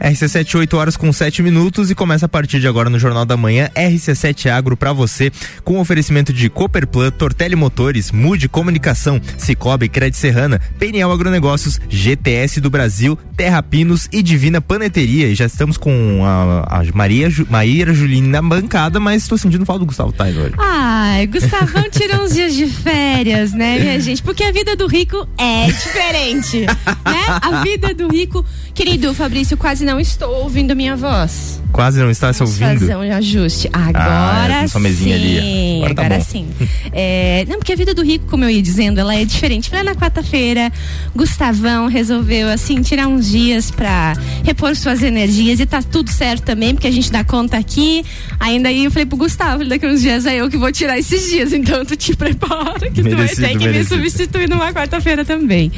RC7, 8 horas com 7 minutos e começa a partir de agora no Jornal da Manhã RC7 Agro para você, com oferecimento de Cooperplan, Tortelli Motores, Mude Comunicação, Cicobi, Cred Serrana, PNL Agronegócios, GTS do Brasil, Terra Pinos e Divina Paneteria. E já estamos com a, a Maria, Maíra Juline na bancada, mas estou sentindo falta do Gustavo Taylor. Ai, Gustavão tirou uns dias de férias, né, minha gente? Porque a vida do rico é diferente, né? A vida do rico. Querido Fabrício, quase não estou ouvindo minha voz. Quase não está se ouvindo? fazer um ajuste. Agora ah, sim. Ali. Agora, tá agora sim. É, não, porque a vida do rico, como eu ia dizendo, ela é diferente. Lá na quarta-feira, Gustavão resolveu, assim, tirar uns dias pra repor suas energias e tá tudo certo também, porque a gente dá conta aqui. Ainda aí eu falei pro Gustavo, daqui uns dias é eu que vou tirar esses dias, então tu te prepara que merecido, tu vai ter que merecido. me substituir numa quarta-feira também.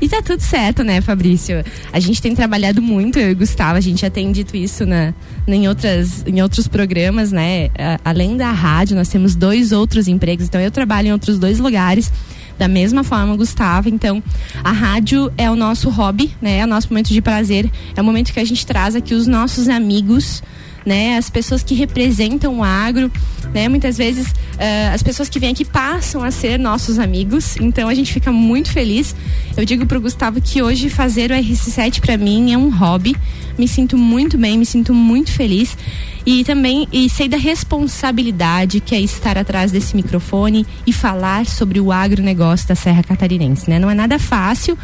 E tá tudo certo, né, Fabrício? A gente tem trabalhado muito, eu e Gustavo, a gente já tem dito isso na, em, outras, em outros programas, né? além da rádio, nós temos dois outros empregos. Então, eu trabalho em outros dois lugares. Da mesma forma, Gustavo. Então, a rádio é o nosso hobby, né? É o nosso momento de prazer. É o momento que a gente traz aqui os nossos amigos né? As pessoas que representam o agro, né? Muitas vezes uh, as pessoas que vêm aqui passam a ser nossos amigos, então a gente fica muito feliz. Eu digo pro Gustavo que hoje fazer o RC7 para mim é um hobby. Me sinto muito bem, me sinto muito feliz e também e sei da responsabilidade que é estar atrás desse microfone e falar sobre o agronegócio da Serra Catarinense, né? Não é nada fácil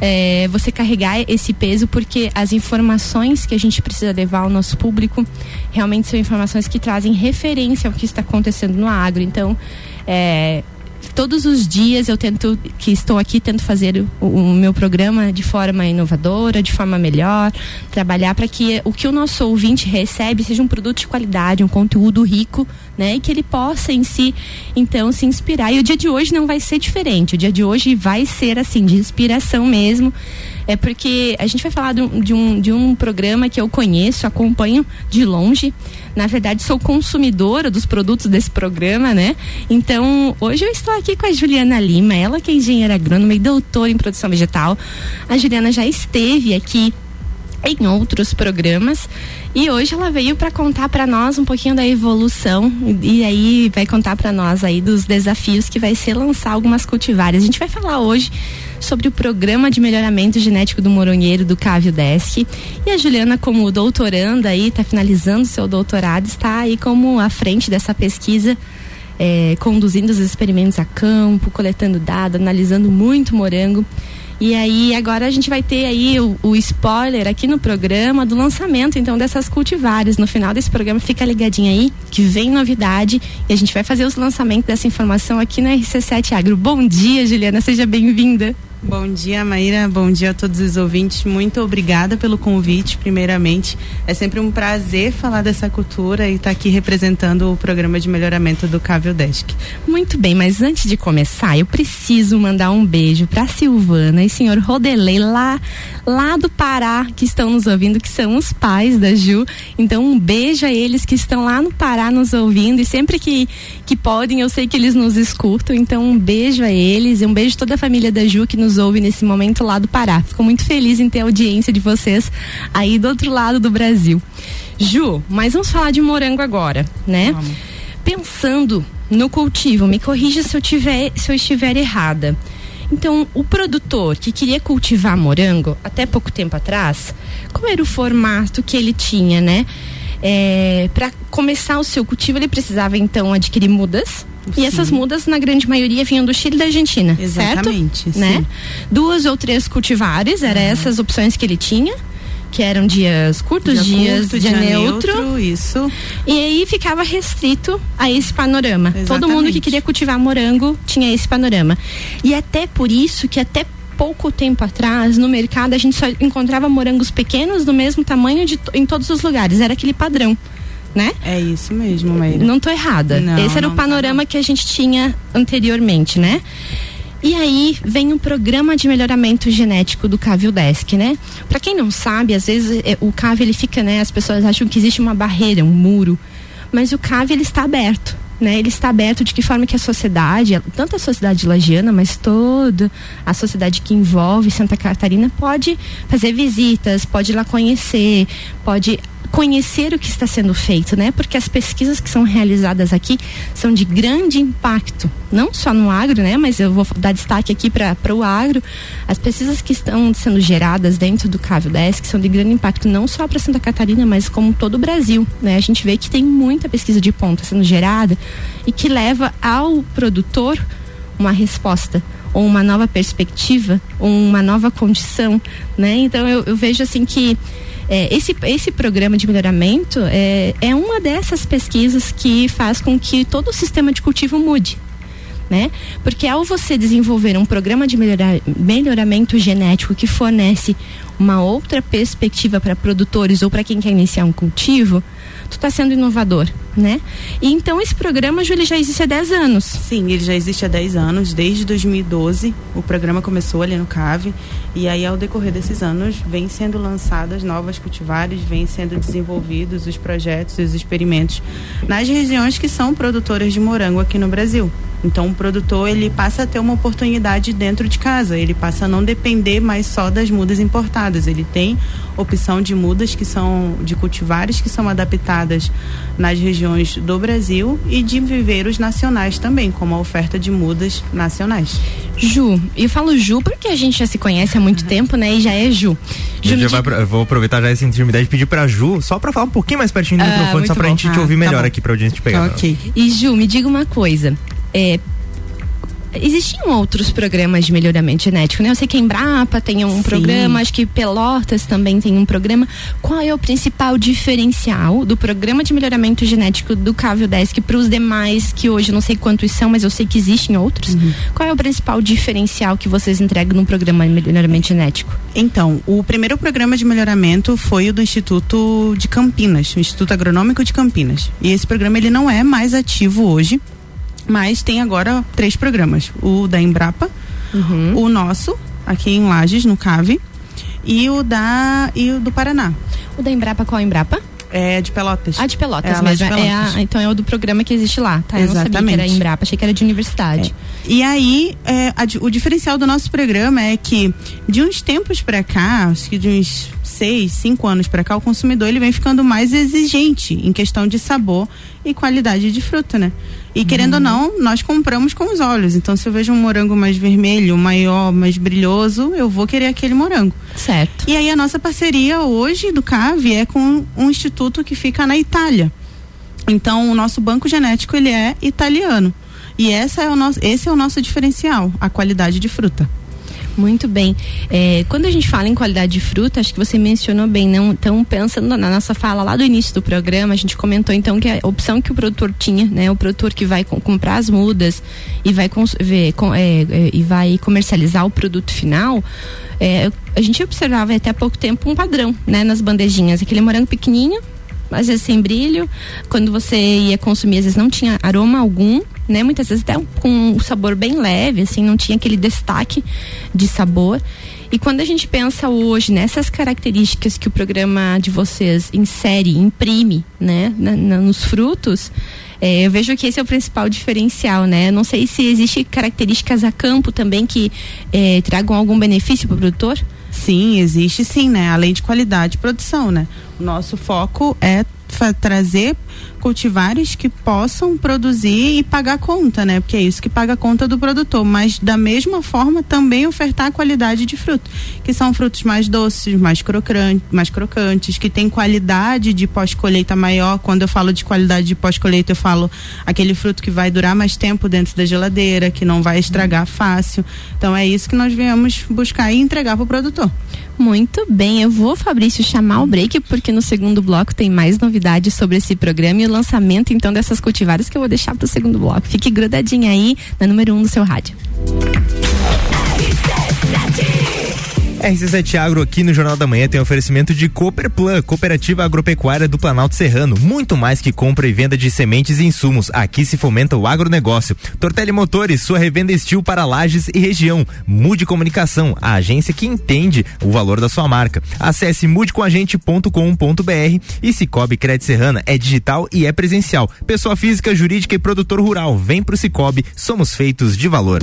é, você carregar esse peso, porque as informações que a gente precisa levar ao nosso público realmente são informações que trazem referência ao que está acontecendo no agro. Então, é, todos os dias eu tento, que estou aqui, tento fazer o, o meu programa de forma inovadora, de forma melhor, trabalhar para que o que o nosso ouvinte recebe seja um produto de qualidade, um conteúdo rico, né? E que ele possa em si, então, se inspirar. E o dia de hoje não vai ser diferente. O dia de hoje vai ser assim, de inspiração mesmo é porque a gente vai falar de um, de um, de um programa que eu conheço, acompanho de longe. Na verdade, sou consumidora dos produtos desse programa, né? Então, hoje eu estou aqui com a Juliana Lima, ela que é engenheira agrônoma e doutora em produção vegetal. A Juliana já esteve aqui em outros programas e hoje ela veio para contar para nós um pouquinho da evolução e aí vai contar para nós aí dos desafios que vai ser lançar algumas cultivares. A gente vai falar hoje sobre o programa de melhoramento genético do moronheiro do Cávio Desk. E a Juliana, como doutoranda aí, está finalizando seu doutorado, está aí como à frente dessa pesquisa. É, conduzindo os experimentos a campo, coletando dados, analisando muito morango. E aí agora a gente vai ter aí o, o, spoiler aqui no programa do lançamento então dessas cultivares. No final desse programa fica ligadinho aí que vem novidade e a gente vai fazer os lançamentos dessa informação aqui na RC7 Agro. Bom dia, Juliana, seja bem-vinda. Bom dia, Maíra. Bom dia a todos os ouvintes. Muito obrigada pelo convite, primeiramente. É sempre um prazer falar dessa cultura e estar tá aqui representando o programa de melhoramento do Cávio Desk. Muito bem, mas antes de começar, eu preciso mandar um beijo para Silvana e senhor Rodelei lá, lá do Pará, que estão nos ouvindo, que são os pais da Ju. Então, um beijo a eles que estão lá no Pará nos ouvindo e sempre que, que podem, eu sei que eles nos escutam. Então, um beijo a eles e um beijo a toda a família da Ju que nos nos ouve nesse momento lá do Pará. Fico muito feliz em ter a audiência de vocês aí do outro lado do Brasil. Ju, mas vamos falar de morango agora, né? Vamos. Pensando no cultivo, me corrija se eu, tiver, se eu estiver errada. Então, o produtor que queria cultivar morango, até pouco tempo atrás, qual era o formato que ele tinha, né? É, para começar o seu cultivo, ele precisava então adquirir mudas, Sim. E essas mudas, na grande maioria, vinham do Chile e da Argentina. Exatamente. Certo? Né? Duas ou três cultivares, eram uhum. essas opções que ele tinha que eram dias curtos, dia dias curto, de dia neutro, neutro, Isso. E aí ficava restrito a esse panorama. Exatamente. Todo mundo que queria cultivar morango tinha esse panorama. E até por isso que até pouco tempo atrás, no mercado, a gente só encontrava morangos pequenos do mesmo tamanho de, em todos os lugares. Era aquele padrão né? É isso mesmo, Maíra. Não tô errada. Não, Esse era o panorama tá que a gente tinha anteriormente, né? E aí vem um programa de melhoramento genético do Cavio Desk, né? Para quem não sabe, às vezes é, o Cavio ele fica, né? As pessoas acham que existe uma barreira, um muro, mas o Cavio ele está aberto. né? Ele está aberto de que forma que a sociedade, tanto a sociedade lagiana, mas toda a sociedade que envolve Santa Catarina pode fazer visitas, pode ir lá conhecer, pode conhecer o que está sendo feito, né? Porque as pesquisas que são realizadas aqui são de grande impacto, não só no agro, né? Mas eu vou dar destaque aqui para o agro. As pesquisas que estão sendo geradas dentro do 10, que são de grande impacto não só para Santa Catarina, mas como todo o Brasil, né? A gente vê que tem muita pesquisa de ponta sendo gerada e que leva ao produtor uma resposta ou uma nova perspectiva ou uma nova condição, né? Então eu, eu vejo assim que é, esse, esse programa de melhoramento é, é uma dessas pesquisas que faz com que todo o sistema de cultivo mude. Né? Porque ao você desenvolver um programa de melhoramento genético que fornece uma outra perspectiva para produtores ou para quem quer iniciar um cultivo, tu está sendo inovador, né? E então esse programa, ele já existe há 10 anos. Sim, ele já existe há 10 anos, desde 2012 o programa começou ali no CAVE e aí ao decorrer desses anos vem sendo lançadas novas cultivares, vem sendo desenvolvidos os projetos os experimentos nas regiões que são produtoras de morango aqui no Brasil. Então o produtor ele passa a ter uma oportunidade dentro de casa, ele passa a não depender mais só das mudas importadas, ele tem opção de mudas que são de cultivares que são adaptadas nas regiões do Brasil e de viveiros nacionais também, como a oferta de mudas nacionais. Ju, eu falo Ju porque a gente já se conhece há muito tempo, né? E já é Ju. Ju já vai, vou aproveitar já essa intimidade e pedir pra Ju, só pra falar um pouquinho mais pertinho do ah, microfone, só pra bom. gente ah, te ouvir tá melhor aqui pra audiência te pegar. Ok. E Ju, me diga uma coisa. É, existiam outros programas de melhoramento genético, né? Eu sei que a Embrapa tem um Sim. programa, acho que Pelotas também tem um programa. Qual é o principal diferencial do programa de melhoramento genético do Cávio Desk para os demais, que hoje não sei quantos são, mas eu sei que existem outros? Uhum. Qual é o principal diferencial que vocês entregam no programa de melhoramento genético? Então, o primeiro programa de melhoramento foi o do Instituto de Campinas, o Instituto Agronômico de Campinas. E esse programa ele não é mais ativo hoje, mas tem agora três programas: o da Embrapa, uhum. o nosso, aqui em Lages, no CAVE, e o da e o do Paraná. O da Embrapa, qual é a Embrapa? É de Pelotas. Ah, de Pelotas é mesmo. Pelotas. É a, então é o do programa que existe lá, tá? Eu Exatamente. não sabia que era Embrapa, achei que era de universidade. É. E aí, é, a, o diferencial do nosso programa é que de uns tempos para cá, acho que de uns seis, cinco anos para cá, o consumidor ele vem ficando mais exigente em questão de sabor e qualidade de fruta, né? E querendo ou não, nós compramos com os olhos. Então, se eu vejo um morango mais vermelho, maior, mais brilhoso, eu vou querer aquele morango. Certo. E aí a nossa parceria hoje do CAV é com um instituto que fica na Itália. Então, o nosso banco genético ele é italiano. E essa é o nosso, esse é o nosso diferencial, a qualidade de fruta. Muito bem. É, quando a gente fala em qualidade de fruta, acho que você mencionou bem, não? Então, pensando na nossa fala lá do início do programa, a gente comentou então que a opção que o produtor tinha, né? O produtor que vai com, comprar as mudas e vai, ver, com, é, é, e vai comercializar o produto final, é, a gente observava até há pouco tempo um padrão, né? Nas bandejinhas, aquele morango pequenininho, às vezes sem brilho, quando você ia consumir, às vezes não tinha aroma algum, né? Muitas vezes até com um sabor bem leve, assim, não tinha aquele destaque de sabor. E quando a gente pensa hoje nessas características que o programa de vocês insere, imprime, né, na, na, nos frutos, é, eu vejo que esse é o principal diferencial, né? Não sei se existe características a campo também que é, tragam algum benefício para o produtor. Sim, existe sim, né? Além de qualidade de produção, né? O nosso foco é trazer cultivares que possam produzir e pagar conta, né? Porque é isso que paga a conta do produtor. Mas da mesma forma também ofertar qualidade de fruto, que são frutos mais doces, mais crocantes, mais crocantes, que tem qualidade de pós-colheita maior. Quando eu falo de qualidade de pós-colheita, eu falo aquele fruto que vai durar mais tempo dentro da geladeira, que não vai estragar fácil. Então é isso que nós viemos buscar e entregar para o produtor. Muito bem, eu vou, Fabrício, chamar o break, porque no segundo bloco tem mais novidades sobre esse programa e lançamento, então, dessas cultivares que eu vou deixar para o segundo bloco. Fique grudadinha aí na número 1 um do seu rádio. RC7 Agro aqui no Jornal da Manhã tem oferecimento de Cooperplan, Cooperativa Agropecuária do Planalto Serrano. Muito mais que compra e venda de sementes e insumos. Aqui se fomenta o agronegócio. Tortelli Motores, sua revenda estil para lajes e região. Mude Comunicação, a agência que entende o valor da sua marca. Acesse mudecomagente.com.br e Cicobi Crédito Serrana é digital e é presencial. Pessoa física, jurídica e produtor rural. Vem pro Cicobi, somos feitos de valor.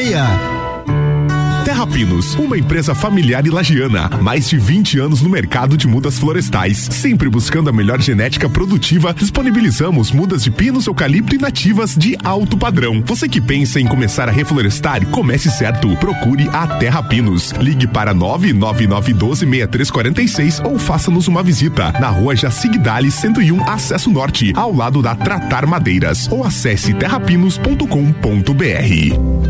meia. Terra Pinos, uma empresa familiar e lagiana, mais de 20 anos no mercado de mudas florestais, sempre buscando a melhor genética produtiva, disponibilizamos mudas de pinos, eucalipto e nativas de alto padrão. Você que pensa em começar a reflorestar, comece certo. Procure a Terra Pinos. Ligue para 999126346 ou faça-nos uma visita na rua Jacigdale 101, acesso norte, ao lado da Tratar Madeiras, ou acesse terrapinos.com.br.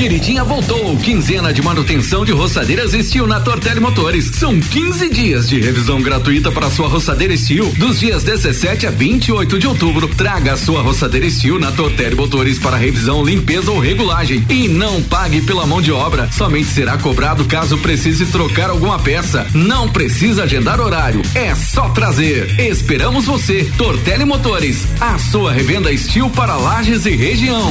Queridinha voltou. Quinzena de manutenção de roçadeiras Estil na Tortelli Motores. São 15 dias de revisão gratuita para sua roçadeira Estil. Dos dias 17 a 28 de outubro, traga a sua roçadeira Estil na Tortelli Motores para revisão, limpeza ou regulagem. E não pague pela mão de obra. Somente será cobrado caso precise trocar alguma peça. Não precisa agendar horário. É só trazer. Esperamos você. Tortelli Motores, a sua revenda Estil para lajes e região.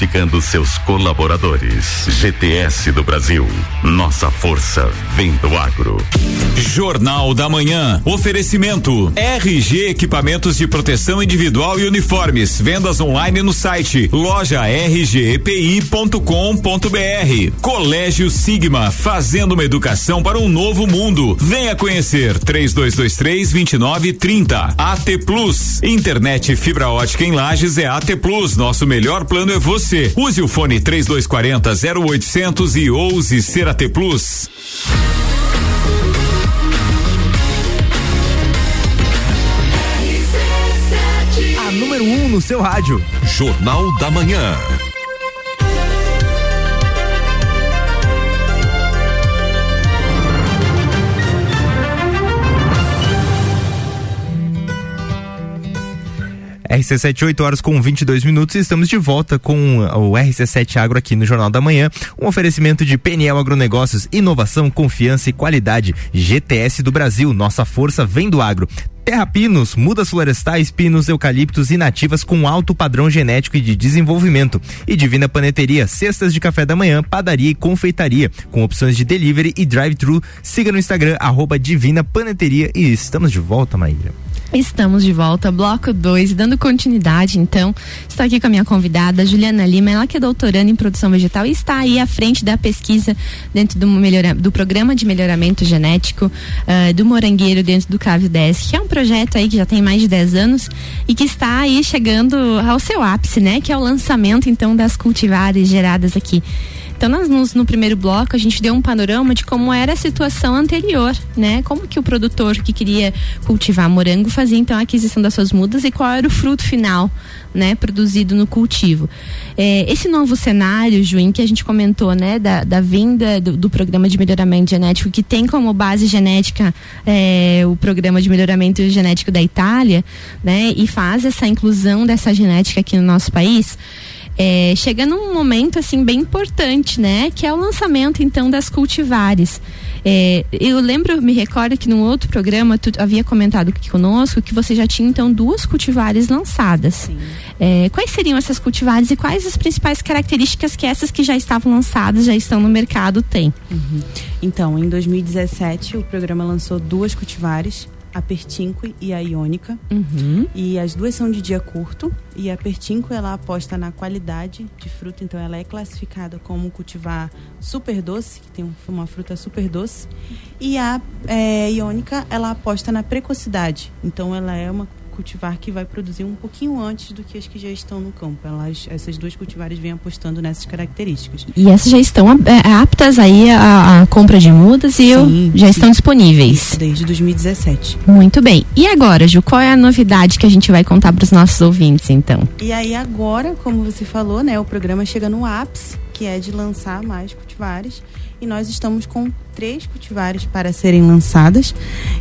qualificando seus colaboradores. GTS do Brasil. Nossa força vem do agro. Jornal da Manhã. Oferecimento. RG Equipamentos de Proteção Individual e Uniformes. Vendas online no site loja rgepi.com.br. Colégio Sigma. Fazendo uma educação para um novo mundo. Venha conhecer. 3223 2930. AT Plus. Internet fibra ótica em Lages é AT Plus. Nosso melhor plano é você você. Use o fone 3240 0800 e ouse ser AT Plus. A número 1 um no seu rádio. Jornal da Manhã. RC7, 8 horas com 22 minutos e estamos de volta com o RC7 Agro aqui no Jornal da Manhã. Um oferecimento de PNL Agronegócios, inovação, confiança e qualidade. GTS do Brasil, nossa força vem do agro. Terra Pinos, mudas florestais, pinos, eucaliptos e nativas com alto padrão genético e de desenvolvimento. E Divina Paneteria, cestas de café da manhã, padaria e confeitaria, com opções de delivery e drive-thru. Siga no Instagram, arroba Divina Paneteria e estamos de volta, Maíra. Estamos de volta, bloco 2, dando continuidade, então. Estou aqui com a minha convidada, Juliana Lima, ela que é doutoranda em produção vegetal e está aí à frente da pesquisa dentro do, melhora, do programa de melhoramento genético uh, do morangueiro dentro do Cave 10, que é um projeto aí que já tem mais de 10 anos e que está aí chegando ao seu ápice, né? Que é o lançamento, então, das cultivares geradas aqui então, nós, no primeiro bloco, a gente deu um panorama de como era a situação anterior, né? Como que o produtor que queria cultivar morango fazia então a aquisição das suas mudas e qual era o fruto final, né? Produzido no cultivo. É, esse novo cenário, Juim, que a gente comentou, né? Da, da vinda do, do, programa de melhoramento genético, que tem como base genética é, o programa de melhoramento genético da Itália, né? E faz essa inclusão dessa genética aqui no nosso país é, chega num momento assim bem importante, né? Que é o lançamento então das cultivares. É, eu lembro, me recordo que num outro programa tu havia comentado aqui conosco que você já tinha então duas cultivares lançadas. É, quais seriam essas cultivares e quais as principais características que essas que já estavam lançadas, já estão no mercado, têm? Uhum. Então, em 2017, o programa lançou duas cultivares a Pertinque e a Iônica. Uhum. E as duas são de dia curto. E a Pertinque ela aposta na qualidade de fruta, então ela é classificada como cultivar super doce, que tem uma fruta super doce. E a é, Iônica ela aposta na precocidade, então ela é uma cultivar que vai produzir um pouquinho antes do que as que já estão no campo. Elas, essas duas cultivares vêm apostando nessas características. E essas já estão é, aptas aí à, compra de mudas e sim, já estão disponíveis? Desde 2017. Muito bem. E agora, Ju, qual é a novidade que a gente vai contar para os nossos ouvintes, então? E aí agora, como você falou, né, o programa chega no ápice, que é de lançar mais cultivares e nós estamos com três cultivares para serem lançadas.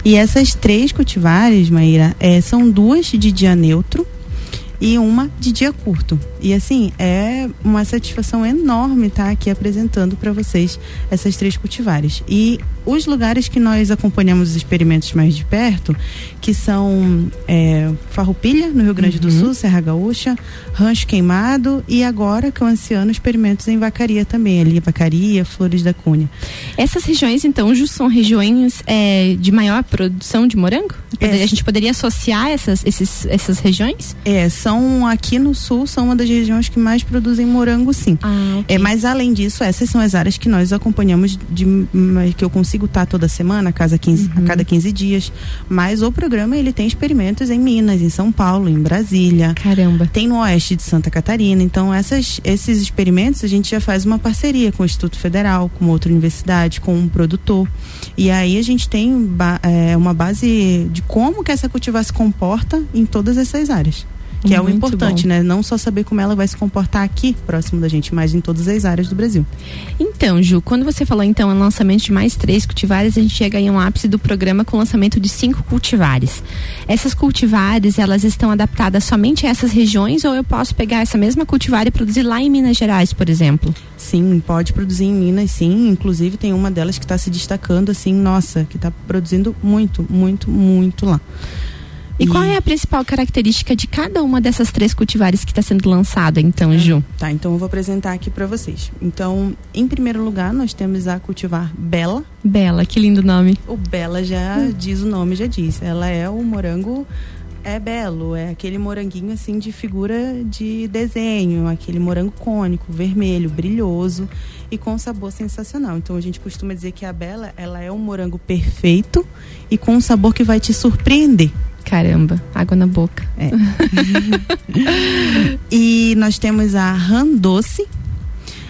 E essas três cultivares, Maíra, é, são duas de dia neutro e uma de dia curto. E assim, é uma satisfação enorme estar tá aqui apresentando para vocês essas três cultivares. E os lugares que nós acompanhamos os experimentos mais de perto, que são é, Farroupilha, no Rio Grande uhum. do Sul, Serra Gaúcha, Rancho Queimado e agora, que o Anciano, experimentos em Vacaria também, ali, Vacaria, Flores da Cunha. Essas regiões, então, são regiões é, de maior produção de morango? É. A gente poderia associar essas, esses, essas regiões? É, são aqui no sul, são uma das regiões que mais produzem morango, sim. Ah, okay. É, mas além disso, essas são as áreas que nós acompanhamos de que eu consigo estar toda semana, a cada 15, uhum. a cada 15 dias. Mas o programa ele tem experimentos em Minas, em São Paulo, em Brasília. Caramba. Tem no oeste de Santa Catarina. Então, essas, esses experimentos a gente já faz uma parceria com o Instituto Federal, com outra universidade, com um produtor. E aí a gente tem é, uma base de como que essa cultivar se comporta em todas essas áreas. Que é o importante, bom. né? Não só saber como ela vai se comportar aqui, próximo da gente, mas em todas as áreas do Brasil. Então, Ju, quando você falou então em lançamento de mais três cultivares, a gente chega em um ápice do programa com o lançamento de cinco cultivares. Essas cultivares, elas estão adaptadas somente a essas regiões ou eu posso pegar essa mesma cultivar e produzir lá em Minas Gerais, por exemplo? Sim, pode produzir em Minas, sim. Inclusive tem uma delas que está se destacando assim, nossa, que está produzindo muito, muito, muito lá. E, qual é a principal característica de cada uma dessas três cultivares que está sendo lançada, então, Ju? Tá, então eu vou apresentar aqui para vocês. Então, em primeiro lugar, nós temos a cultivar Bela. Bela, que lindo nome. O Bela já hum. diz o nome, já diz. Ela é o morango é belo, é aquele moranguinho assim de figura de desenho, aquele morango cônico, vermelho, brilhoso e com sabor sensacional. Então a gente costuma dizer que a Bela, ela é um morango perfeito e com um sabor que vai te surpreender. Caramba, água na boca. É. e nós temos a ram doce.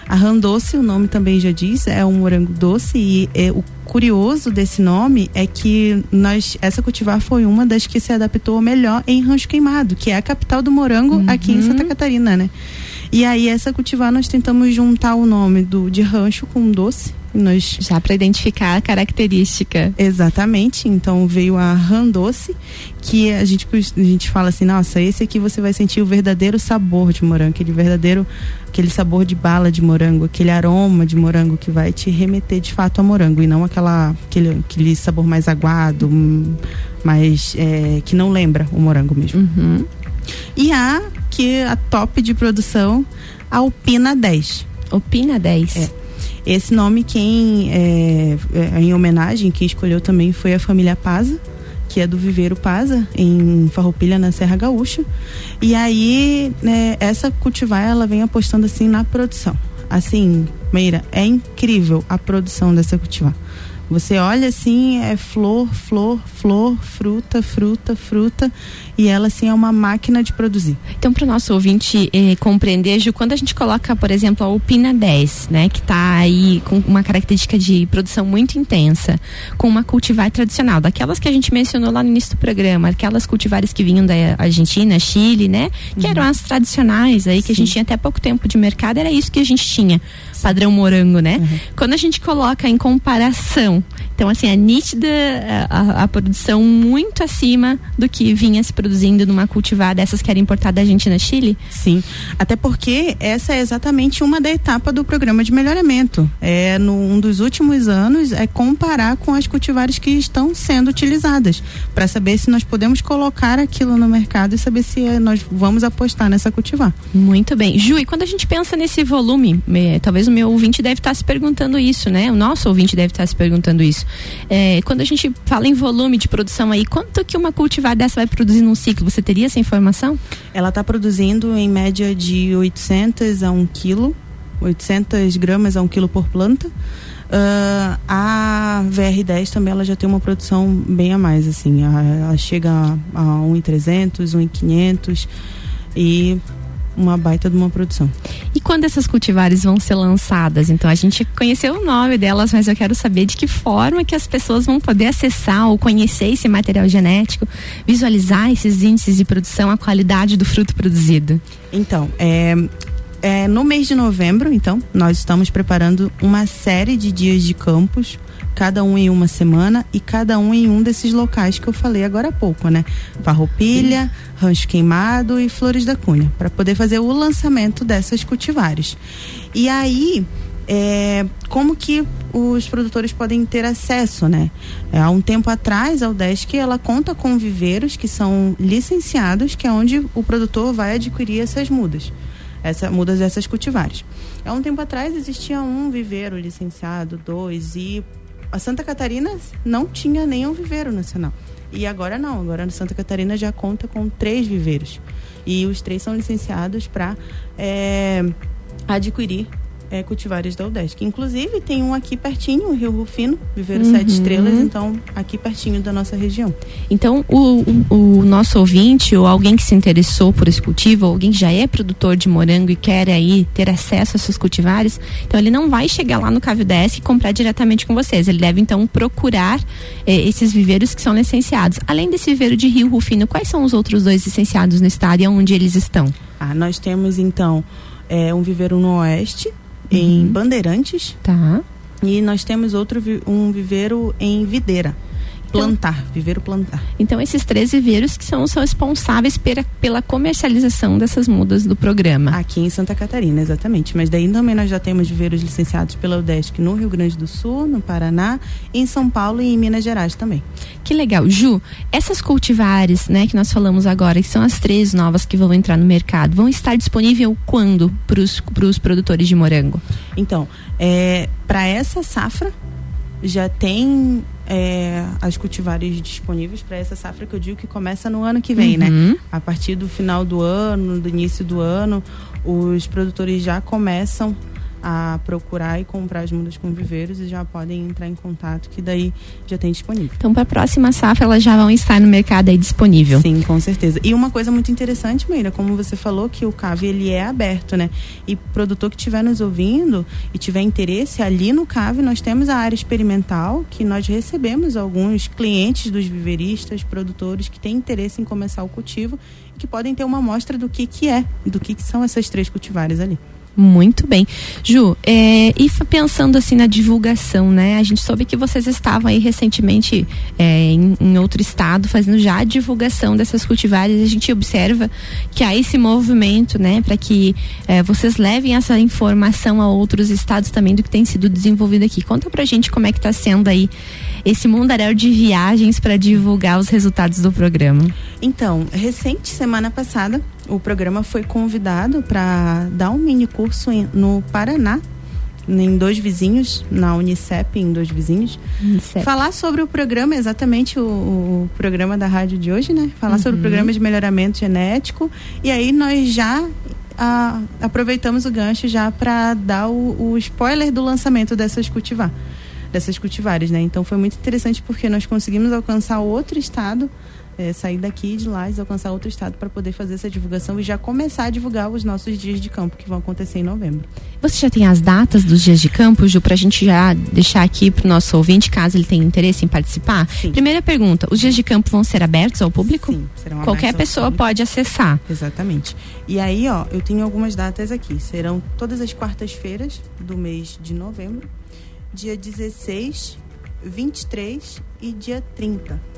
A ram doce, o nome também já diz, é um morango doce e é, o curioso desse nome é que nós essa cultivar foi uma das que se adaptou melhor em Rancho Queimado, que é a capital do morango uhum. aqui em Santa Catarina, né? E aí essa cultivar nós tentamos juntar o nome do de rancho com doce nós já para identificar a característica. Exatamente. Então veio a Randoce, que a gente a gente fala assim, nossa, esse aqui você vai sentir o verdadeiro sabor de morango, aquele verdadeiro aquele sabor de bala de morango, aquele aroma de morango que vai te remeter de fato a morango e não aquela aquele, aquele sabor mais aguado, mais é, que não lembra o morango mesmo. Uhum. E a que é a top de produção, a Alpina 10. Alpina 10. É. Esse nome, quem é, é, em homenagem, quem escolheu também foi a família Paza, que é do Viveiro Paza, em Farroupilha, na Serra Gaúcha. E aí, né, essa cultivar, ela vem apostando assim na produção. Assim, Meira, é incrível a produção dessa cultivar. Você olha assim, é flor, flor, flor, fruta, fruta, fruta, e ela assim é uma máquina de produzir. Então, para o nosso ouvinte eh, compreender, Ju, quando a gente coloca, por exemplo, a Alpina 10, né, que está aí com uma característica de produção muito intensa, com uma cultivar tradicional, daquelas que a gente mencionou lá no início do programa, aquelas cultivares que vinham da Argentina, Chile, né, que uhum. eram as tradicionais aí, que Sim. a gente tinha até pouco tempo de mercado, era isso que a gente tinha padrão morango, né? Uhum. Quando a gente coloca em comparação, então assim, é nítida a, a, produção muito acima do que vinha se produzindo numa cultivar dessas que era importada da Argentina Chile? Sim, até porque essa é exatamente uma da etapa do programa de melhoramento. É num um dos últimos anos é comparar com as cultivares que estão sendo utilizadas para saber se nós podemos colocar aquilo no mercado e saber se eh, nós vamos apostar nessa cultivar. Muito bem, Ju, e quando a gente pensa nesse volume, talvez o meu ouvinte deve estar se perguntando isso, né? O nosso ouvinte deve estar se perguntando isso. É, quando a gente fala em volume de produção aí, quanto que uma cultivar dessa vai produzir num ciclo? Você teria essa informação? Ela está produzindo em média de 800 a 1 quilo, 800 gramas a 1 quilo por planta. Uh, a VR10 também ela já tem uma produção bem a mais, assim. Ela chega a, a 1,300, 1,500 e uma baita de uma produção. E quando essas cultivares vão ser lançadas? Então a gente conheceu o nome delas, mas eu quero saber de que forma que as pessoas vão poder acessar ou conhecer esse material genético, visualizar esses índices de produção, a qualidade do fruto produzido. Então, é, é, no mês de novembro, então, nós estamos preparando uma série de dias de campos cada um em uma semana e cada um em um desses locais que eu falei agora há pouco, né? Farroupilha, Rancho Queimado e Flores da Cunha, para poder fazer o lançamento dessas cultivares. E aí, é, como que os produtores podem ter acesso, né? É, há um tempo atrás, a UDESC, ela conta com viveiros que são licenciados, que é onde o produtor vai adquirir essas mudas, essa, mudas dessas cultivares. Há um tempo atrás existia um viveiro licenciado, dois, e a Santa Catarina não tinha nenhum viveiro nacional. E agora não, agora a Santa Catarina já conta com três viveiros. E os três são licenciados para é, adquirir é, cultivares da UDESC. Inclusive, tem um aqui pertinho, o Rio Rufino, Viveiro uhum. Sete Estrelas, então aqui pertinho da nossa região. Então, o, o, o, nosso ouvinte, ou alguém que se interessou por esse cultivo, ou alguém que já é produtor de morango e quer aí ter acesso a seus cultivares, então ele não vai chegar lá no Cavio UDESC e comprar diretamente com vocês. Ele deve, então, procurar eh, esses viveiros que são licenciados. Além desse viveiro de Rio Rufino, quais são os outros dois licenciados no estado e onde eles estão? Ah, nós temos, então, é, um viveiro no Oeste, em uhum. Bandeirantes. Tá. E nós temos outro um viveiro em Videira. Plantar, viveiro plantar. Então, esses três viveiros que são os responsáveis pela, pela comercialização dessas mudas do programa. Aqui em Santa Catarina, exatamente. Mas daí também nós já temos viveiros licenciados pela UDESC no Rio Grande do Sul, no Paraná, em São Paulo e em Minas Gerais também. Que legal. Ju, essas cultivares, né, que nós falamos agora, que são as três novas que vão entrar no mercado, vão estar disponível quando para os produtores de morango? Então, é, para essa safra, já tem é, as cultivares disponíveis para essa safra que eu digo que começa no ano que vem, né? uhum. né? A partir do final do ano, do início do ano, os produtores já começam a procurar e comprar as mudas com viveiros e já podem entrar em contato que daí já tem disponível. Então, para a próxima safra elas já vão estar no mercado aí disponível. Sim, com certeza. E uma coisa muito interessante, Meira, como você falou que o CAV ele é aberto, né? E produtor que estiver nos ouvindo e tiver interesse, ali no CAV nós temos a área experimental que nós recebemos alguns clientes dos viveiristas, produtores que têm interesse em começar o cultivo e que podem ter uma amostra do que que é, do que que são essas três cultivares ali. Muito bem. Ju, é, e pensando assim na divulgação, né? A gente soube que vocês estavam aí recentemente é, em, em, outro estado fazendo já a divulgação dessas cultivares. A gente observa que há esse movimento, né? Para que é, vocês levem essa informação a outros estados também do que tem sido desenvolvido aqui. Conta pra gente como é que está sendo aí esse mundaréu de viagens para divulgar os resultados do programa. Então, recente, semana passada, o programa foi convidado para dar um mini curso em, no Paraná, em dois vizinhos, na Unicep, em dois vizinhos. Unicep. Falar sobre o programa, exatamente o, o, programa da rádio de hoje, né? Falar uhum. sobre o programa de melhoramento genético. E aí nós já a, aproveitamos o gancho já para dar o, o, spoiler do lançamento dessas cultivar, dessas cultivares, né? Então foi muito interessante porque nós conseguimos alcançar outro estado é, sair daqui de lá e alcançar outro estado para poder fazer essa divulgação e já começar a divulgar os nossos dias de campo que vão acontecer em novembro. Você já tem as datas dos dias de campo, Ju, para a gente já deixar aqui para o nosso ouvinte, caso ele tenha interesse em participar? Sim. Primeira pergunta: os dias de campo vão ser abertos ao público? Sim, serão Qualquer pessoa pode acessar. Exatamente. E aí, ó, eu tenho algumas datas aqui. Serão todas as quartas-feiras do mês de novembro, dia 16, 23 e dia 30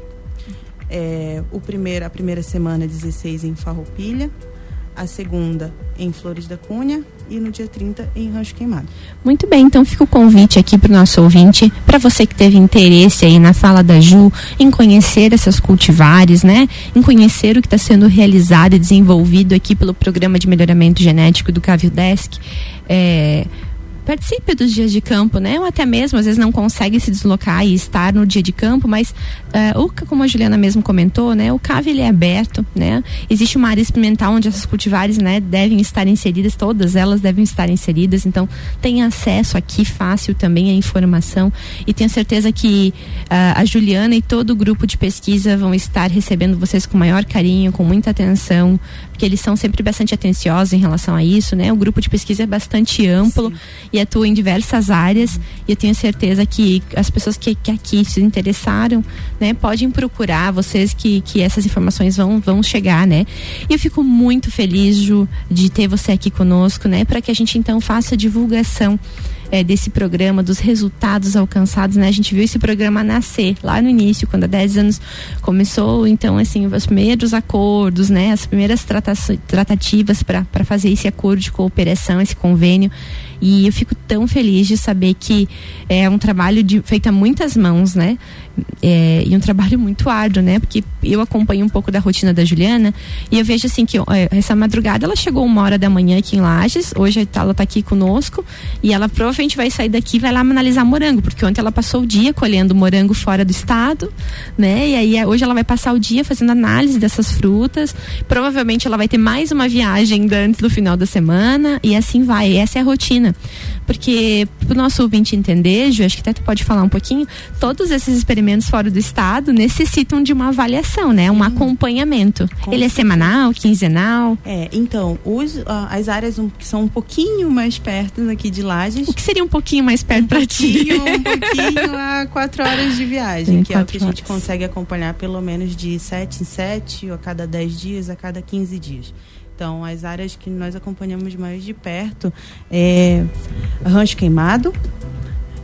é, o primeiro, a primeira semana 16 em Farroupilha, a segunda em Flores da Cunha e no dia 30 em Rancho Queimado. Muito bem, então fica o convite aqui para o nosso ouvinte, para você que teve interesse aí na fala da Ju, em conhecer essas cultivares, né? Em conhecer o que está sendo realizado e desenvolvido aqui pelo Programa de Melhoramento Genético do Cavio Desk. É, participe dos dias de campo, né? Ou até mesmo, às vezes, não consegue se deslocar e estar no dia de campo, mas uh, o, como a Juliana mesmo comentou, né? O CAV ele é aberto, né? Existe uma área experimental onde essas cultivares, né, devem estar inseridas, todas elas devem estar inseridas, então tem acesso aqui fácil também à informação e tenho certeza que uh, a Juliana e todo o grupo de pesquisa vão estar recebendo vocês com maior carinho, com muita atenção, porque eles são sempre bastante atenciosos em relação a isso, né? O grupo de pesquisa é bastante amplo Sim. E atua em diversas áreas e eu tenho certeza que as pessoas que, que aqui se interessaram, né, podem procurar vocês que, que essas informações vão, vão chegar, né? E eu fico muito feliz, Ju, de ter você aqui conosco, né, para que a gente então faça divulgação é, desse programa, dos resultados alcançados, né? A gente viu esse programa nascer lá no início, quando há 10 anos começou, então, assim, os primeiros acordos, né? As primeiras tratativas para fazer esse acordo de cooperação, esse convênio. E eu fico tão feliz de saber que é um trabalho de, feito a muitas mãos, né? É, e um trabalho muito árduo, né? Porque eu acompanho um pouco da rotina da Juliana e eu vejo assim que é, essa madrugada ela chegou uma hora da manhã aqui em Lages, hoje ela está aqui conosco e ela provavelmente vai sair daqui e vai lá analisar morango, porque ontem ela passou o dia colhendo morango fora do estado, né? E aí hoje ela vai passar o dia fazendo análise dessas frutas. Provavelmente ela vai ter mais uma viagem antes do final da semana e assim vai. Essa é a rotina. Porque para o nosso ouvinte entender, Ju, acho que até tu pode falar um pouquinho, todos esses experimentos fora do estado necessitam de uma avaliação, né? Um acompanhamento. Com Ele é semanal, quinzenal? É, então, os, as áreas que são um pouquinho mais perto aqui de Lages. O que seria um pouquinho mais perto um para ti? Um pouquinho a quatro horas de viagem, que é o que a gente consegue acompanhar pelo menos de sete em sete, ou a cada dez dias, a cada quinze dias. Então, as áreas que nós acompanhamos mais de perto é Rancho Queimado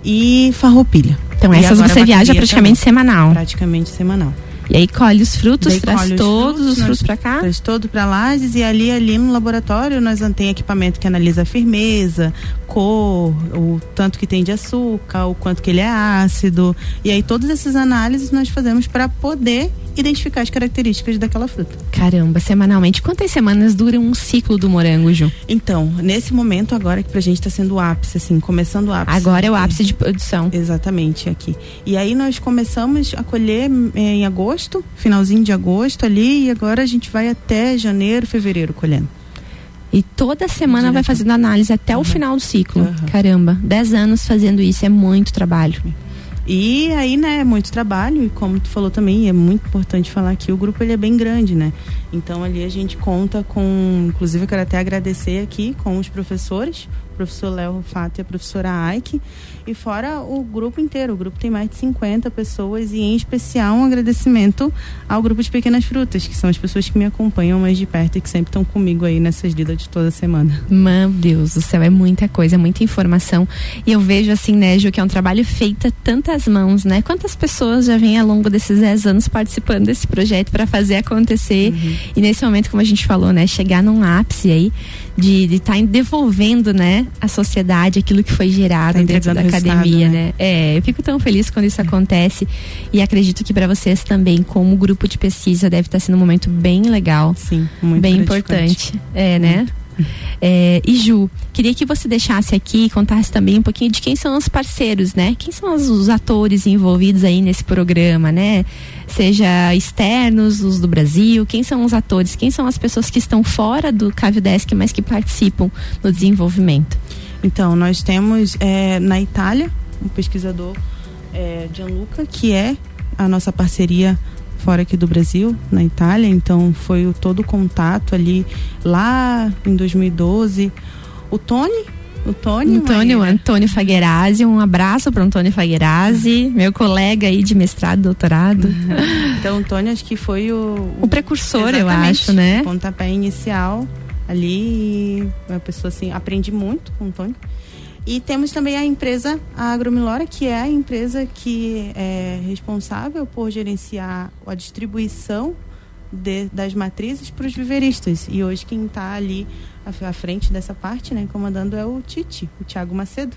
e Farroupilha. Então, essas você viaja praticamente também, semanal. Praticamente semanal. E aí colhe os frutos, Daí traz todos os frutos, frutos para cá? Traz todo para Lages e ali ali no laboratório nós tem equipamento que analisa a firmeza, cor, o tanto que tem de açúcar, o quanto que ele é ácido. E aí todas essas análises nós fazemos para poder identificar as características daquela fruta. Caramba, semanalmente. Quantas semanas dura um ciclo do morango, Ju? Então, nesse momento agora que pra gente está sendo o ápice, assim, começando o ápice. Agora é o ápice de produção. Exatamente, aqui. E aí nós começamos a colher é, em agosto, finalzinho de agosto ali, e agora a gente vai até janeiro, fevereiro colhendo. E toda semana vai fazendo análise até uhum. o final do ciclo. Uhum. Caramba, 10 anos fazendo isso é muito trabalho. E aí, né, é muito trabalho e como tu falou também, é muito importante falar que o grupo ele é bem grande, né? Então ali a gente conta com, inclusive eu quero até agradecer aqui com os professores, o professor Léo Fato e a professora Aike, e fora o grupo inteiro. O grupo tem mais de 50 pessoas e, em especial, um agradecimento ao grupo de Pequenas Frutas, que são as pessoas que me acompanham mais de perto e que sempre estão comigo aí nessas lidas de toda semana. Meu Deus do céu, é muita coisa, é muita informação. E eu vejo assim, né, Ju, que é um trabalho feito a mãos, né? Quantas pessoas já vêm ao longo desses 10 anos participando desse projeto para fazer acontecer? Uhum. E nesse momento, como a gente falou, né, chegar num ápice aí de estar tá devolvendo, né, à sociedade aquilo que foi gerado tá dentro da academia, né? né? É, eu fico tão feliz quando isso acontece e acredito que para vocês também, como grupo de pesquisa, deve estar tá sendo um momento bem legal, sim, muito bem importante, é, né? É, e Ju, queria que você deixasse aqui contasse também um pouquinho de quem são os parceiros, né? Quem são os, os atores envolvidos aí nesse programa, né? Seja externos, os do Brasil, quem são os atores, quem são as pessoas que estão fora do Cavidesk, mas que participam no desenvolvimento? Então, nós temos é, na Itália um pesquisador é, Gianluca, que é a nossa parceria fora aqui do Brasil, na Itália, então foi o, todo o contato ali lá em 2012. O Tony, o Tony, Antônio, Antônio Faguerazzi, um abraço para Antônio Faguerazzi, meu colega aí de mestrado, doutorado. Então, o Tony acho que foi o o precursor, eu acho, né? O pontapé inicial ali, uma pessoa assim, aprendi muito com o Tony. E temos também a empresa a Agromilora, que é a empresa que é responsável por gerenciar a distribuição de, das matrizes para os viveristas. E hoje quem está ali à, à, frente dessa parte, né, comandando é o Tite, o Tiago Macedo.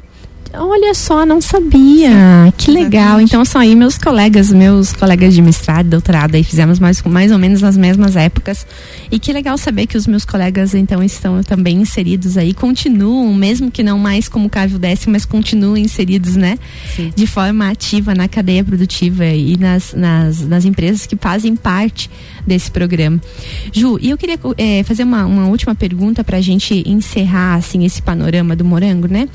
Olha só, não sabia. Sim, que legal. Exatamente. Então são aí meus colegas, meus colegas de mestrado, doutorado, aí fizemos mais, mais ou menos nas mesmas épocas. E que legal saber que os meus colegas então estão também inseridos aí, continuam, mesmo que não mais como Cávio décimo, mas continuam inseridos, né? Sim. De forma ativa na cadeia produtiva e nas, nas, nas empresas que fazem parte desse programa. Ju, e eu queria é, fazer uma, uma última pergunta para a gente encerrar assim esse panorama do morango, né?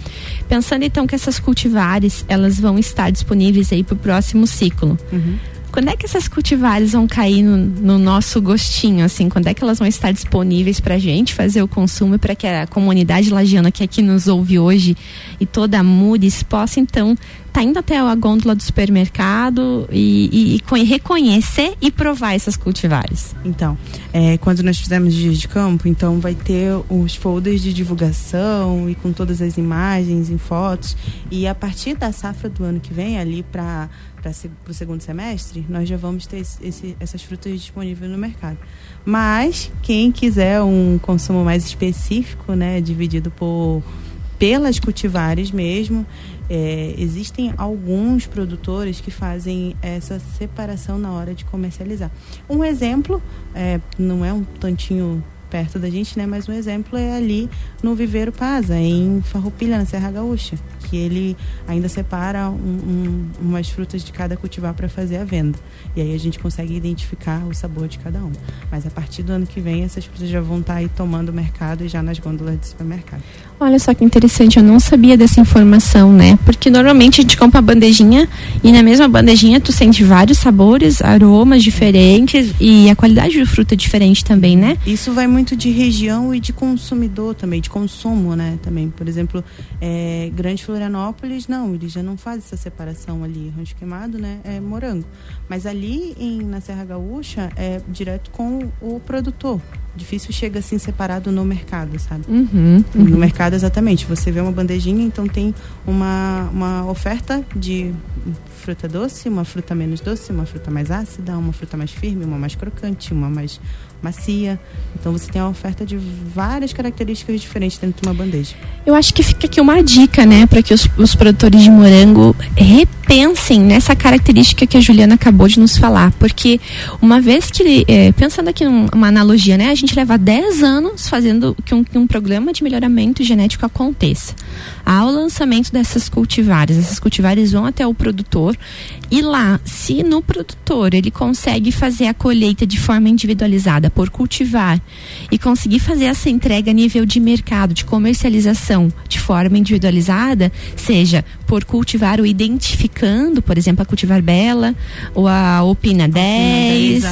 Pensando então que essas cultivares elas vão estar disponíveis aí para o próximo ciclo. Uhum. Quando é que essas cultivares vão cair no, no, nosso gostinho, assim? Quando é que elas vão estar disponíveis para a gente fazer o consumo para que a comunidade lagiana que aqui nos ouve hoje e toda a Mures possa então tá indo até a gôndola do supermercado e, e, e reconhecer e provar essas cultivares? Então, é, quando nós fizemos dias de campo, então vai ter os folders de divulgação e com todas as imagens em fotos. E a partir da safra do ano que vem, ali para para o segundo semestre, nós já vamos ter esse, essas frutas disponíveis no mercado. Mas quem quiser um consumo mais específico, né, dividido por pelas cultivares mesmo, é, existem alguns produtores que fazem essa separação na hora de comercializar. Um exemplo, é, não é um tantinho perto da gente, né? Mas um exemplo é ali no Viveiro Pasa, em Farroupilha, na Serra Gaúcha, que ele ainda separa um, um, umas frutas de cada cultivar para fazer a venda. E aí a gente consegue identificar o sabor de cada um. Mas a partir do ano que vem, essas frutas já vão estar tá aí tomando o mercado e já nas gôndolas do supermercado. Olha só que interessante, eu não sabia dessa informação, né? Porque normalmente a gente compra bandejinha e na mesma bandejinha tu sente vários sabores, aromas diferentes e a qualidade de fruta é diferente também, né? Isso vai muito de região e de consumidor também, de consumo, né? Também, por exemplo, é, Grande Florianópolis, não, eles já não fazem essa separação ali, rancho queimado, né? É morango. Mas ali em, na Serra Gaúcha é direto com o produtor difícil chega assim separado no mercado, sabe? Uhum, uhum. No mercado, exatamente. Você vê uma bandejinha, então tem uma, uma oferta de fruta doce, uma fruta menos doce, uma fruta mais ácida, uma fruta mais firme, uma mais crocante, uma mais macia. Então você tem a oferta de várias características diferentes dentro de uma bandeja. Eu acho que fica aqui uma dica, né, para que os, os, produtores de morango repensem nessa característica que a Juliana acabou de nos falar, porque uma vez que, é, pensando aqui numa analogia, né, a gente leva 10 anos fazendo que um, que um programa de melhoramento genético aconteça. Ao lançamento dessas cultivares. Essas cultivares vão até o produtor e lá, se no produtor ele consegue fazer a colheita de forma individualizada por cultivar e conseguir fazer essa entrega a nível de mercado, de comercialização de forma individualizada, seja por cultivar ou identificando, por exemplo, a cultivar bela ou a opina 10,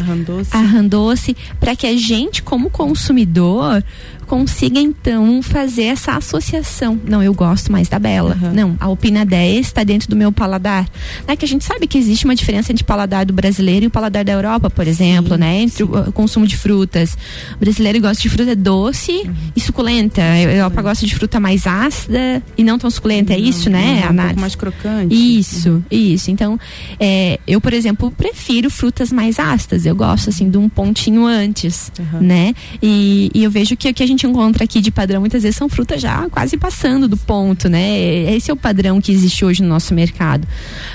a randoce, para que a gente como consumidor consiga então fazer essa associação. Não, eu gosto mais da Bela. Uhum. Não, a Opina 10 está dentro do meu paladar. É que a gente sabe que existe uma diferença entre o paladar do brasileiro e o paladar da Europa, por exemplo, sim, né? Entre sim. o consumo de frutas. O brasileiro gosta de fruta doce uhum. e suculenta. A Europa gosta de fruta mais ácida e não tão suculenta. É isso, né? Não, um pouco mais crocante. Isso, uhum. isso. Então, é, eu, por exemplo, prefiro frutas mais ácidas. Eu gosto, assim, de um pontinho antes, né? E, e eu vejo que o que a gente gente encontra aqui de padrão muitas vezes são frutas já quase passando do ponto, né? Esse é o padrão que existe hoje no nosso mercado.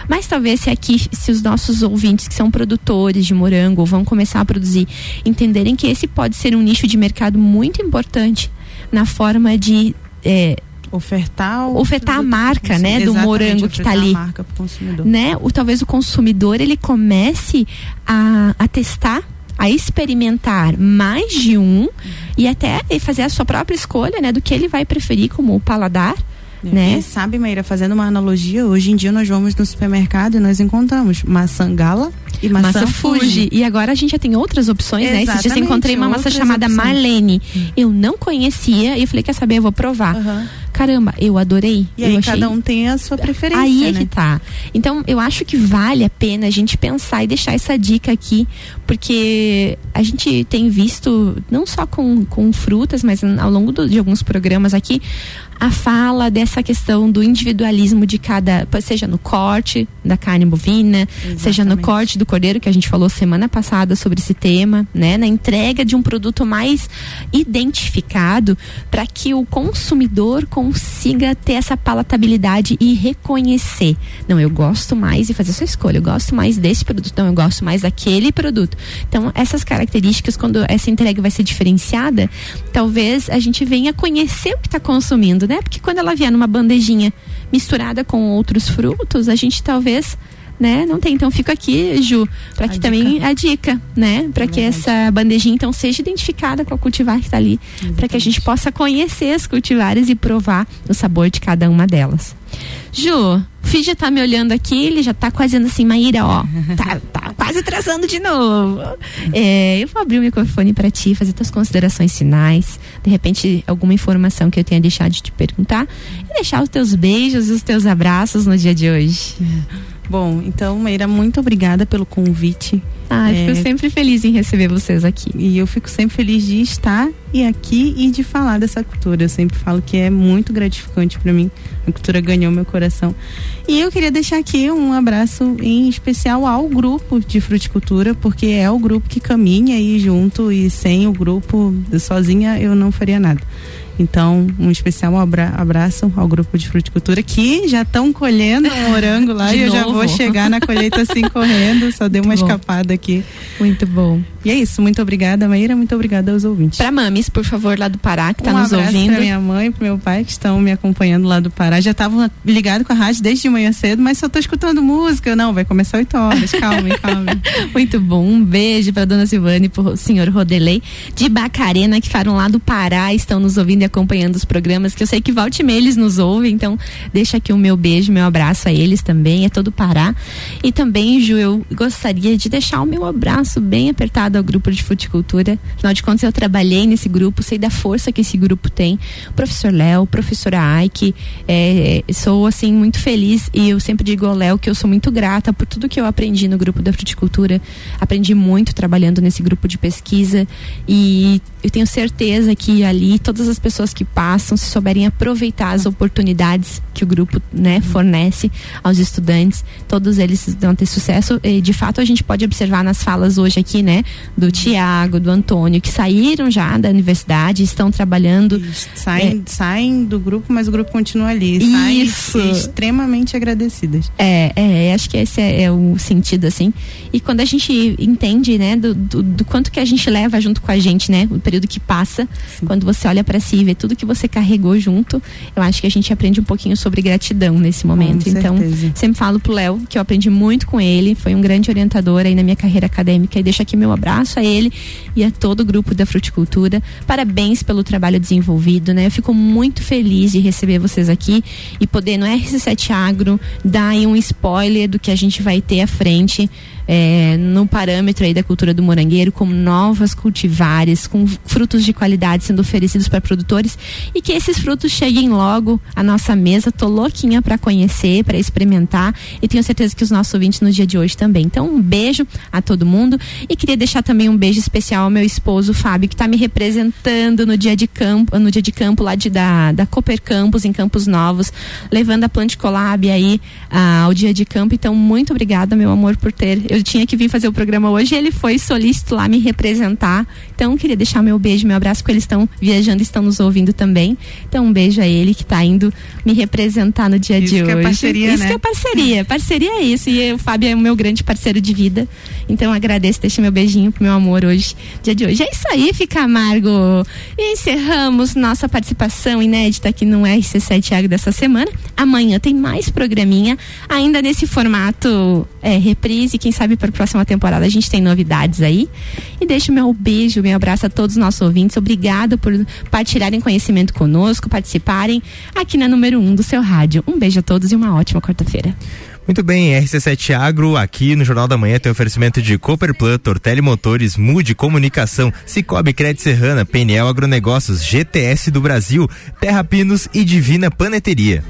Mas talvez se aqui, se os nossos ouvintes que são produtores de morango vão começar a produzir, entenderem que esse pode ser um nicho de mercado muito importante na forma de é, ofertar o ofertar a marca né do morango que está ali né o talvez o consumidor ele comece a, a testar a experimentar mais de um e até fazer a sua própria escolha, né, do que ele vai preferir como paladar. É. Né? E sabe, Maíra, fazendo uma analogia, hoje em dia nós vamos no supermercado e nós encontramos maçã gala e maçã, maçã Fuji. Fuji. E agora a gente já tem outras opções, Exatamente, né? Esses dias encontrei uma maçã chamada opções. Marlene. Hum. Eu não conhecia e eu falei, quer saber, eu vou provar. Uhum. Caramba, eu adorei. E eu aí achei... cada um tem a sua preferência, Aí é né? que tá. Então, eu acho que vale a pena a gente pensar e deixar essa dica aqui, porque a gente tem visto, não só com, com frutas, mas ao longo do, de alguns programas aqui, a fala dessa questão do individualismo de cada, seja no corte da carne bovina, Exatamente. seja no corte do cordeiro, que a gente falou semana passada sobre esse tema, né? Na entrega de um produto mais identificado para que o consumidor consiga ter essa palatabilidade e reconhecer. Não, eu gosto mais e fazer sua escolha. Eu gosto mais desse produto, não, eu gosto mais daquele produto. Então, essas características, quando essa entrega vai ser diferenciada, talvez a gente venha conhecer o que está consumindo, né? Porque quando ela vier numa bandejinha misturada com outros frutos, a gente talvez né? Não tem. Então fica aqui, Ju, para que dica. também a dica, né? Para é que essa bandejinha então seja identificada com a cultivar que está ali, para que a gente possa conhecer as cultivares e provar o sabor de cada uma delas. Ju, Fih já tá me olhando aqui, ele já tá quase assim, Maíra, ó, tá, tá quase trazendo de novo. É, eu vou abrir o microfone para ti, fazer tuas considerações finais, de repente alguma informação que eu tenha deixado de te perguntar e deixar os teus beijos e os teus abraços no dia de hoje. Bom, então, Meira, muito obrigada pelo convite. Ah, é, fico sempre feliz em receber vocês aqui. E eu fico sempre feliz de estar e aqui e de falar dessa cultura. Eu sempre falo que é muito gratificante para mim. A cultura ganhou meu coração. E eu queria deixar aqui um abraço em especial ao grupo de fruticultura, porque é o grupo que caminha aí junto e sem o grupo, sozinha eu não faria nada. Então, um especial abra abraço ao grupo de fruticultura que já estão colhendo o morango lá e eu já vou chegar na colheita assim correndo, só dei uma escapada aqui. Muito bom. E é isso, muito obrigada, Maíra, muito obrigada aos ouvintes. Para mames, por favor, lá do Pará, que está um nos ouvindo. Pra minha mãe e pro meu pai que estão me acompanhando lá do Pará. Já estavam ligados com a rádio desde de manhã cedo, mas só estou escutando música. Não, vai começar 8 horas. Calma, calma. muito bom. Um beijo para dona Silvane e pro senhor Rodelei de Bacarena, que ficaram lá do Pará, estão nos ouvindo e acompanhando os programas, que eu sei que volte eles nos ouvem, então deixa aqui o meu beijo, meu abraço a eles também, é todo Pará. E também, Ju, eu gostaria de deixar o meu abraço bem apertado ao grupo de fruticultura. Afinal de contas, eu trabalhei nesse grupo, sei da força que esse grupo tem. Professor Léo, professora Aike, é, sou assim muito feliz e eu sempre digo ao Léo que eu sou muito grata por tudo que eu aprendi no grupo da fruticultura. Aprendi muito trabalhando nesse grupo de pesquisa e eu tenho certeza que ali todas as pessoas que passam, se souberem aproveitar as oportunidades que o grupo né, fornece aos estudantes, todos eles vão ter sucesso. E, de fato, a gente pode observar nas falas hoje aqui, né, do Tiago, do Antônio, que saíram já da universidade, estão trabalhando. Saem, é, saem do grupo, mas o grupo continua ali. Isso. Saem extremamente agradecidas. É, é, acho que esse é, é, o sentido, assim. E quando a gente entende, né, do, do, do, quanto que a gente leva junto com a gente, né, o período que passa, Sim. quando você olha para si si, ver tudo que você carregou junto, eu acho que a gente aprende um pouquinho sobre gratidão nesse momento. Com então, certeza. sempre falo pro Léo que eu aprendi muito com ele, foi um grande orientador aí na minha carreira acadêmica e deixo aqui meu abraço a ele e a todo o grupo da Fruticultura. Parabéns pelo trabalho desenvolvido, né? Eu fico muito feliz de receber vocês aqui e poder no RC7 Agro dar aí um spoiler do que a gente vai ter à frente é, no parâmetro aí da cultura do morangueiro, com novas cultivares, com frutos de qualidade sendo oferecidos para produtores e que esses frutos cheguem logo à nossa mesa. Tô louquinha para conhecer, para experimentar e tenho certeza que os nossos ouvintes no dia de hoje também. Então, um beijo a todo mundo e queria deixar também um beijo especial ao meu esposo Fábio, que está me representando no dia de campo, no dia de campo lá de, da, da Cooper Campus, em Campos Novos, levando a Planticolab aí ah, ao dia de campo. Então, muito obrigada, meu amor, por ter. Eu eu tinha que vir fazer o programa hoje, ele foi solícito lá me representar. Então, queria deixar meu beijo, meu abraço, porque eles estão viajando e estão nos ouvindo também. Então, um beijo a ele que está indo me representar no dia isso de que é hoje. É parceria, isso né? que é parceria. Parceria é isso. E o Fábio é o meu grande parceiro de vida. Então, agradeço, deixa meu beijinho pro meu amor hoje, dia de hoje. É isso aí, fica amargo. E encerramos nossa participação inédita aqui no RC7 Agro dessa semana. Amanhã tem mais programinha, ainda nesse formato é, reprise, quem sabe para a próxima temporada a gente tem novidades aí. E deixo meu beijo, meu abraço a todos os nossos ouvintes. Obrigado por partilharem conhecimento conosco, participarem aqui na número 1 um do seu rádio. Um beijo a todos e uma ótima quarta-feira. Muito bem, RC7 Agro, aqui no Jornal da Manhã tem oferecimento de Cooperplan, Tortelli Motores, Mude Comunicação, Cicobi Crédito Serrana, PNL Agronegócios, GTS do Brasil, Terra Pinos e Divina Paneteria.